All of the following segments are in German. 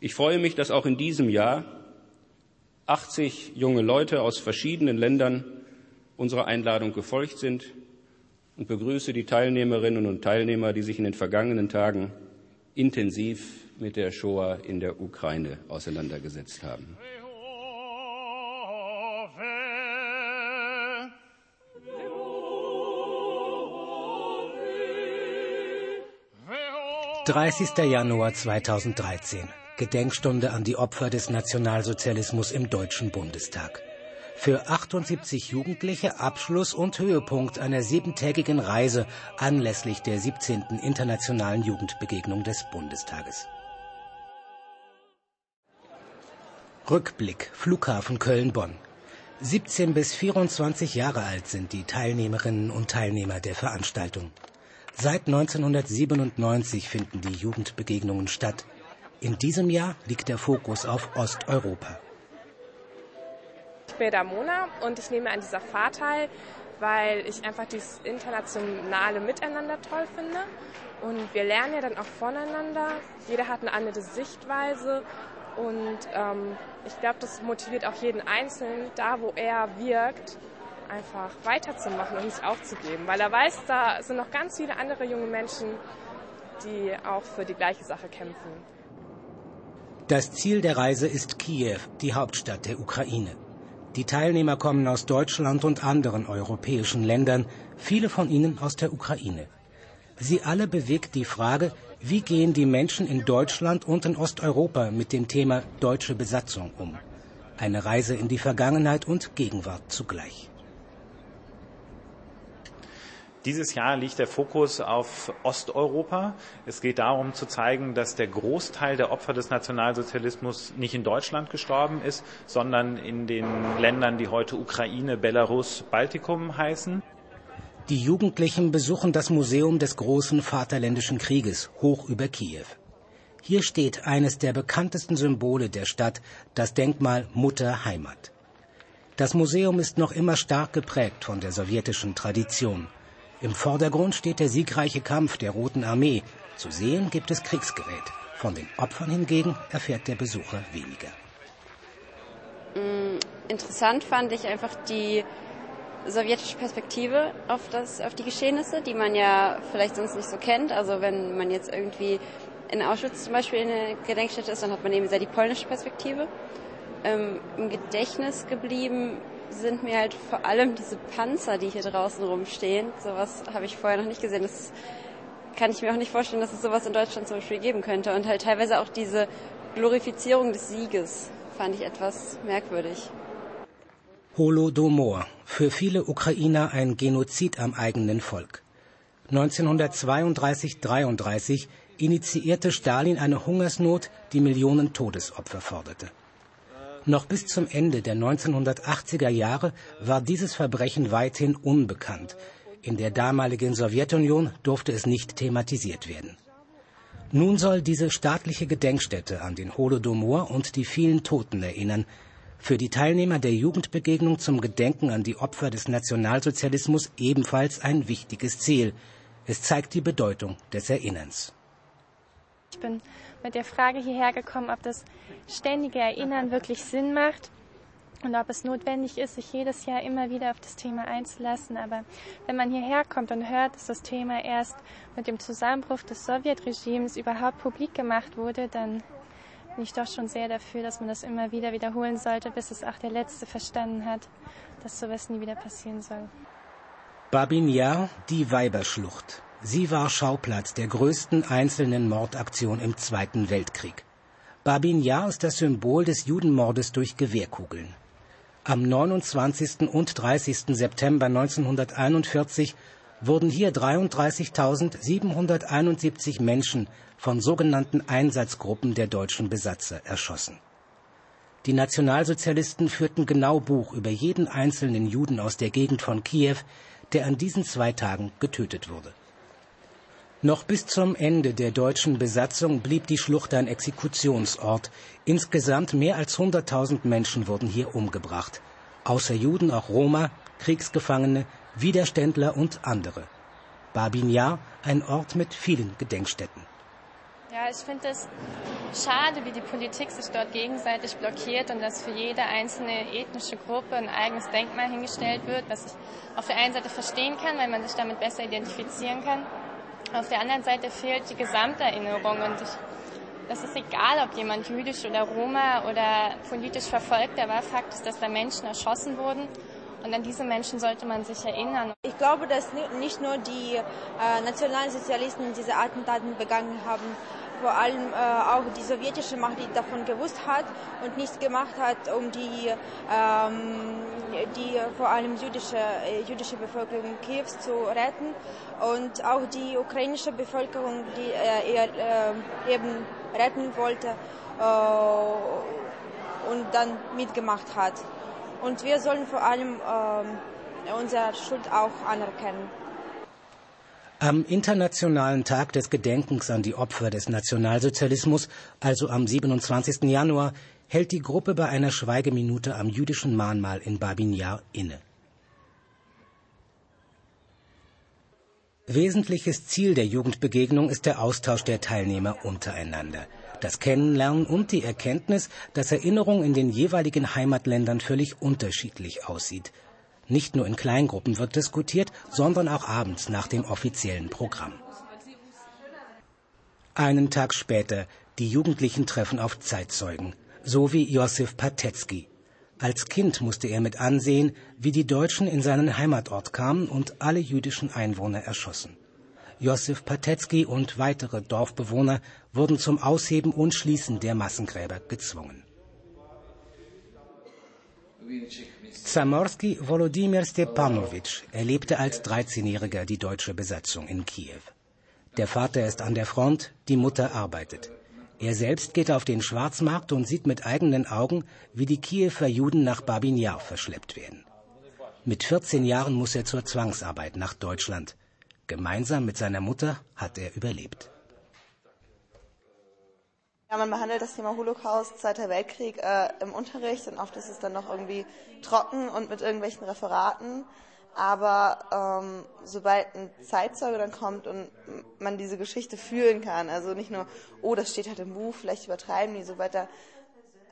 Ich freue mich, dass auch in diesem Jahr 80 junge Leute aus verschiedenen Ländern unserer Einladung gefolgt sind und begrüße die Teilnehmerinnen und Teilnehmer, die sich in den vergangenen Tagen intensiv mit der Shoah in der Ukraine auseinandergesetzt haben. 30. Januar 2013. Gedenkstunde an die Opfer des Nationalsozialismus im Deutschen Bundestag. Für 78 Jugendliche Abschluss und Höhepunkt einer siebentägigen Reise anlässlich der 17. Internationalen Jugendbegegnung des Bundestages. Rückblick Flughafen Köln-Bonn. 17 bis 24 Jahre alt sind die Teilnehmerinnen und Teilnehmer der Veranstaltung. Seit 1997 finden die Jugendbegegnungen statt. In diesem Jahr liegt der Fokus auf Osteuropa. Ich bin Ramona und ich nehme an dieser Fahrt teil, weil ich einfach dieses internationale Miteinander toll finde. Und wir lernen ja dann auch voneinander. Jeder hat eine andere Sichtweise und ähm, ich glaube, das motiviert auch jeden Einzelnen, da wo er wirkt, einfach weiterzumachen und nicht aufzugeben, weil er weiß, da sind noch ganz viele andere junge Menschen, die auch für die gleiche Sache kämpfen. Das Ziel der Reise ist Kiew, die Hauptstadt der Ukraine. Die Teilnehmer kommen aus Deutschland und anderen europäischen Ländern, viele von ihnen aus der Ukraine. Sie alle bewegt die Frage, wie gehen die Menschen in Deutschland und in Osteuropa mit dem Thema deutsche Besatzung um? Eine Reise in die Vergangenheit und Gegenwart zugleich. Dieses Jahr liegt der Fokus auf Osteuropa. Es geht darum zu zeigen, dass der Großteil der Opfer des Nationalsozialismus nicht in Deutschland gestorben ist, sondern in den Ländern, die heute Ukraine, Belarus, Baltikum heißen. Die Jugendlichen besuchen das Museum des großen Vaterländischen Krieges hoch über Kiew. Hier steht eines der bekanntesten Symbole der Stadt, das Denkmal Mutter Heimat. Das Museum ist noch immer stark geprägt von der sowjetischen Tradition. Im Vordergrund steht der siegreiche Kampf der Roten Armee. Zu sehen gibt es Kriegsgerät. Von den Opfern hingegen erfährt der Besucher weniger. Mm, interessant fand ich einfach die sowjetische Perspektive auf, das, auf die Geschehnisse, die man ja vielleicht sonst nicht so kennt. Also wenn man jetzt irgendwie in Auschwitz zum Beispiel in der Gedenkstätte ist, dann hat man eben sehr die polnische Perspektive. Ähm, Im Gedächtnis geblieben sind mir halt vor allem diese Panzer, die hier draußen rumstehen. Sowas habe ich vorher noch nicht gesehen. Das kann ich mir auch nicht vorstellen, dass es sowas in Deutschland zum Beispiel geben könnte. Und halt teilweise auch diese Glorifizierung des Sieges fand ich etwas merkwürdig. Holodomor. Für viele Ukrainer ein Genozid am eigenen Volk. 1932-33 initiierte Stalin eine Hungersnot, die Millionen Todesopfer forderte. Noch bis zum Ende der 1980er Jahre war dieses Verbrechen weithin unbekannt. In der damaligen Sowjetunion durfte es nicht thematisiert werden. Nun soll diese staatliche Gedenkstätte an den Holodomor und die vielen Toten erinnern. Für die Teilnehmer der Jugendbegegnung zum Gedenken an die Opfer des Nationalsozialismus ebenfalls ein wichtiges Ziel. Es zeigt die Bedeutung des Erinnerns. Ich bin mit der Frage hierher gekommen, ob das ständige Erinnern wirklich Sinn macht und ob es notwendig ist, sich jedes Jahr immer wieder auf das Thema einzulassen. Aber wenn man hierher kommt und hört, dass das Thema erst mit dem Zusammenbruch des Sowjetregimes überhaupt publik gemacht wurde, dann bin ich doch schon sehr dafür, dass man das immer wieder wiederholen sollte, bis es auch der Letzte verstanden hat, dass sowas nie wieder passieren soll. Babin Yar, die Weiberschlucht. Sie war Schauplatz der größten einzelnen Mordaktion im Zweiten Weltkrieg. Babin Yar ist das Symbol des Judenmordes durch Gewehrkugeln. Am 29. und 30. September 1941 wurden hier 33.771 Menschen von sogenannten Einsatzgruppen der deutschen Besatzer erschossen. Die Nationalsozialisten führten genau Buch über jeden einzelnen Juden aus der Gegend von Kiew, der an diesen zwei Tagen getötet wurde. Noch bis zum Ende der deutschen Besatzung blieb die Schlucht ein Exekutionsort. Insgesamt mehr als 100.000 Menschen wurden hier umgebracht. Außer Juden auch Roma, Kriegsgefangene, Widerständler und andere. Babin Yar, ein Ort mit vielen Gedenkstätten. Ja, ich finde es schade, wie die Politik sich dort gegenseitig blockiert und dass für jede einzelne ethnische Gruppe ein eigenes Denkmal hingestellt wird, was ich auf der einen Seite verstehen kann, weil man sich damit besser identifizieren kann. Auf der anderen Seite fehlt die Gesamterinnerung und ich, das ist egal, ob jemand jüdisch oder Roma oder politisch verfolgter war. Fakt ist, dass da Menschen erschossen wurden und an diese Menschen sollte man sich erinnern. Ich glaube, dass nicht nur die äh, Nationalsozialisten diese Attentaten begangen haben, vor allem äh, auch die sowjetische Macht, die davon gewusst hat und nichts gemacht hat, um die, ähm, die vor allem jüdische, äh, jüdische Bevölkerung Kiews zu retten und auch die ukrainische Bevölkerung, die äh, er eben retten wollte und dann mitgemacht hat. Und wir sollen vor allem äh, unsere Schuld auch anerkennen. Am Internationalen Tag des Gedenkens an die Opfer des Nationalsozialismus, also am 27. Januar, hält die Gruppe bei einer Schweigeminute am jüdischen Mahnmal in Babin Yar inne. Wesentliches Ziel der Jugendbegegnung ist der Austausch der Teilnehmer untereinander das Kennenlernen und die Erkenntnis, dass Erinnerung in den jeweiligen Heimatländern völlig unterschiedlich aussieht. Nicht nur in Kleingruppen wird diskutiert, sondern auch abends nach dem offiziellen Programm. Einen Tag später, die Jugendlichen treffen auf Zeitzeugen, so wie Josef Patetzky. Als Kind musste er mit ansehen, wie die Deutschen in seinen Heimatort kamen und alle jüdischen Einwohner erschossen. Josef Patetzky und weitere Dorfbewohner wurden zum Ausheben und Schließen der Massengräber gezwungen. Zamorski Volodymyr Stepanowitsch erlebte als 13-Jähriger die deutsche Besatzung in Kiew. Der Vater ist an der Front, die Mutter arbeitet. Er selbst geht auf den Schwarzmarkt und sieht mit eigenen Augen, wie die Kiewer Juden nach Babin Yar verschleppt werden. Mit 14 Jahren muss er zur Zwangsarbeit nach Deutschland. Gemeinsam mit seiner Mutter hat er überlebt. Ja, man behandelt das Thema Holocaust, Zweiter Weltkrieg äh, im Unterricht und oft ist es dann noch irgendwie trocken und mit irgendwelchen Referaten. Aber ähm, sobald ein Zeitzeuge dann kommt und man diese Geschichte fühlen kann, also nicht nur, oh, das steht halt im Buch, vielleicht übertreiben die, sobald da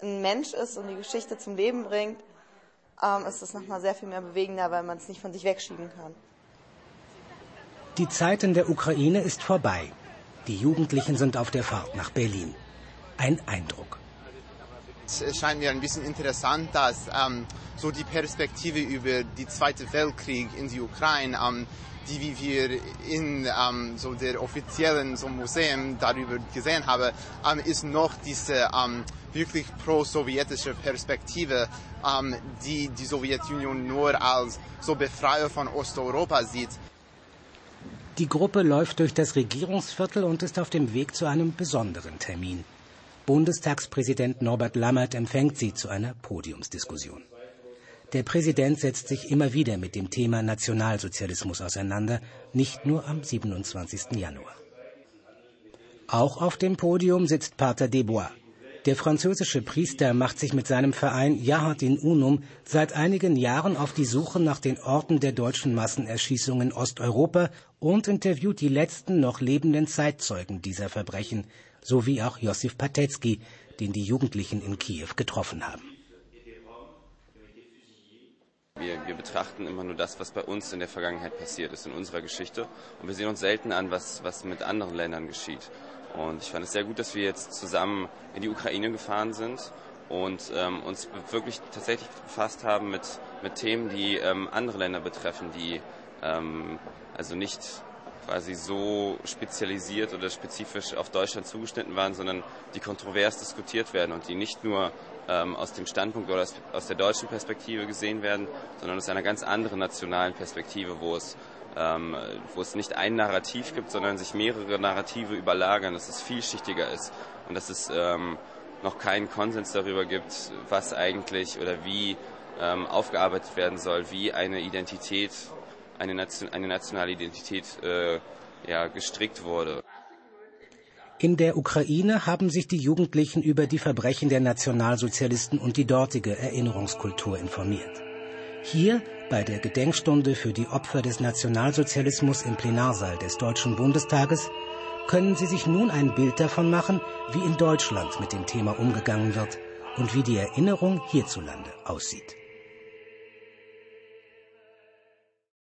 ein Mensch ist und die Geschichte zum Leben bringt, ähm, ist das nochmal sehr viel mehr bewegender, weil man es nicht von sich wegschieben kann. Die Zeit in der Ukraine ist vorbei. Die Jugendlichen sind auf der Fahrt nach Berlin. Ein Eindruck. Es scheint mir ein bisschen interessant, dass ähm, so die Perspektive über die Zweite Weltkrieg in die Ukraine, ähm, die wie wir in ähm, so der offiziellen so Museum darüber gesehen haben, ähm, ist noch diese ähm, wirklich pro-sowjetische Perspektive, ähm, die die Sowjetunion nur als so Befreier von Osteuropa sieht. Die Gruppe läuft durch das Regierungsviertel und ist auf dem Weg zu einem besonderen Termin. Bundestagspräsident Norbert Lammert empfängt sie zu einer Podiumsdiskussion. Der Präsident setzt sich immer wieder mit dem Thema Nationalsozialismus auseinander, nicht nur am 27. Januar. Auch auf dem Podium sitzt Pater Desbois. Der französische Priester macht sich mit seinem Verein Jahat in Unum seit einigen Jahren auf die Suche nach den Orten der deutschen Massenerschießungen in Osteuropa und interviewt die letzten noch lebenden Zeitzeugen dieser Verbrechen, sowie auch Josif Patetzky, den die Jugendlichen in Kiew getroffen haben. Wir, wir, betrachten immer nur das, was bei uns in der Vergangenheit passiert ist, in unserer Geschichte. Und wir sehen uns selten an, was, was mit anderen Ländern geschieht. Und ich fand es sehr gut, dass wir jetzt zusammen in die Ukraine gefahren sind und ähm, uns wirklich tatsächlich befasst haben mit, mit Themen, die ähm, andere Länder betreffen, die ähm, also nicht quasi so spezialisiert oder spezifisch auf Deutschland zugeschnitten waren, sondern die kontrovers diskutiert werden und die nicht nur ähm, aus dem Standpunkt oder aus, aus der deutschen Perspektive gesehen werden, sondern aus einer ganz anderen nationalen Perspektive, wo es ähm, wo es nicht ein Narrativ gibt, sondern sich mehrere Narrative überlagern, dass es vielschichtiger ist und dass es ähm, noch keinen Konsens darüber gibt, was eigentlich oder wie ähm, aufgearbeitet werden soll, wie eine Identität, eine, Nation, eine nationale Identität äh, ja, gestrickt wurde. In der Ukraine haben sich die Jugendlichen über die Verbrechen der Nationalsozialisten und die dortige Erinnerungskultur informiert. Hier bei der Gedenkstunde für die Opfer des Nationalsozialismus im Plenarsaal des Deutschen Bundestages können Sie sich nun ein Bild davon machen, wie in Deutschland mit dem Thema umgegangen wird und wie die Erinnerung hierzulande aussieht.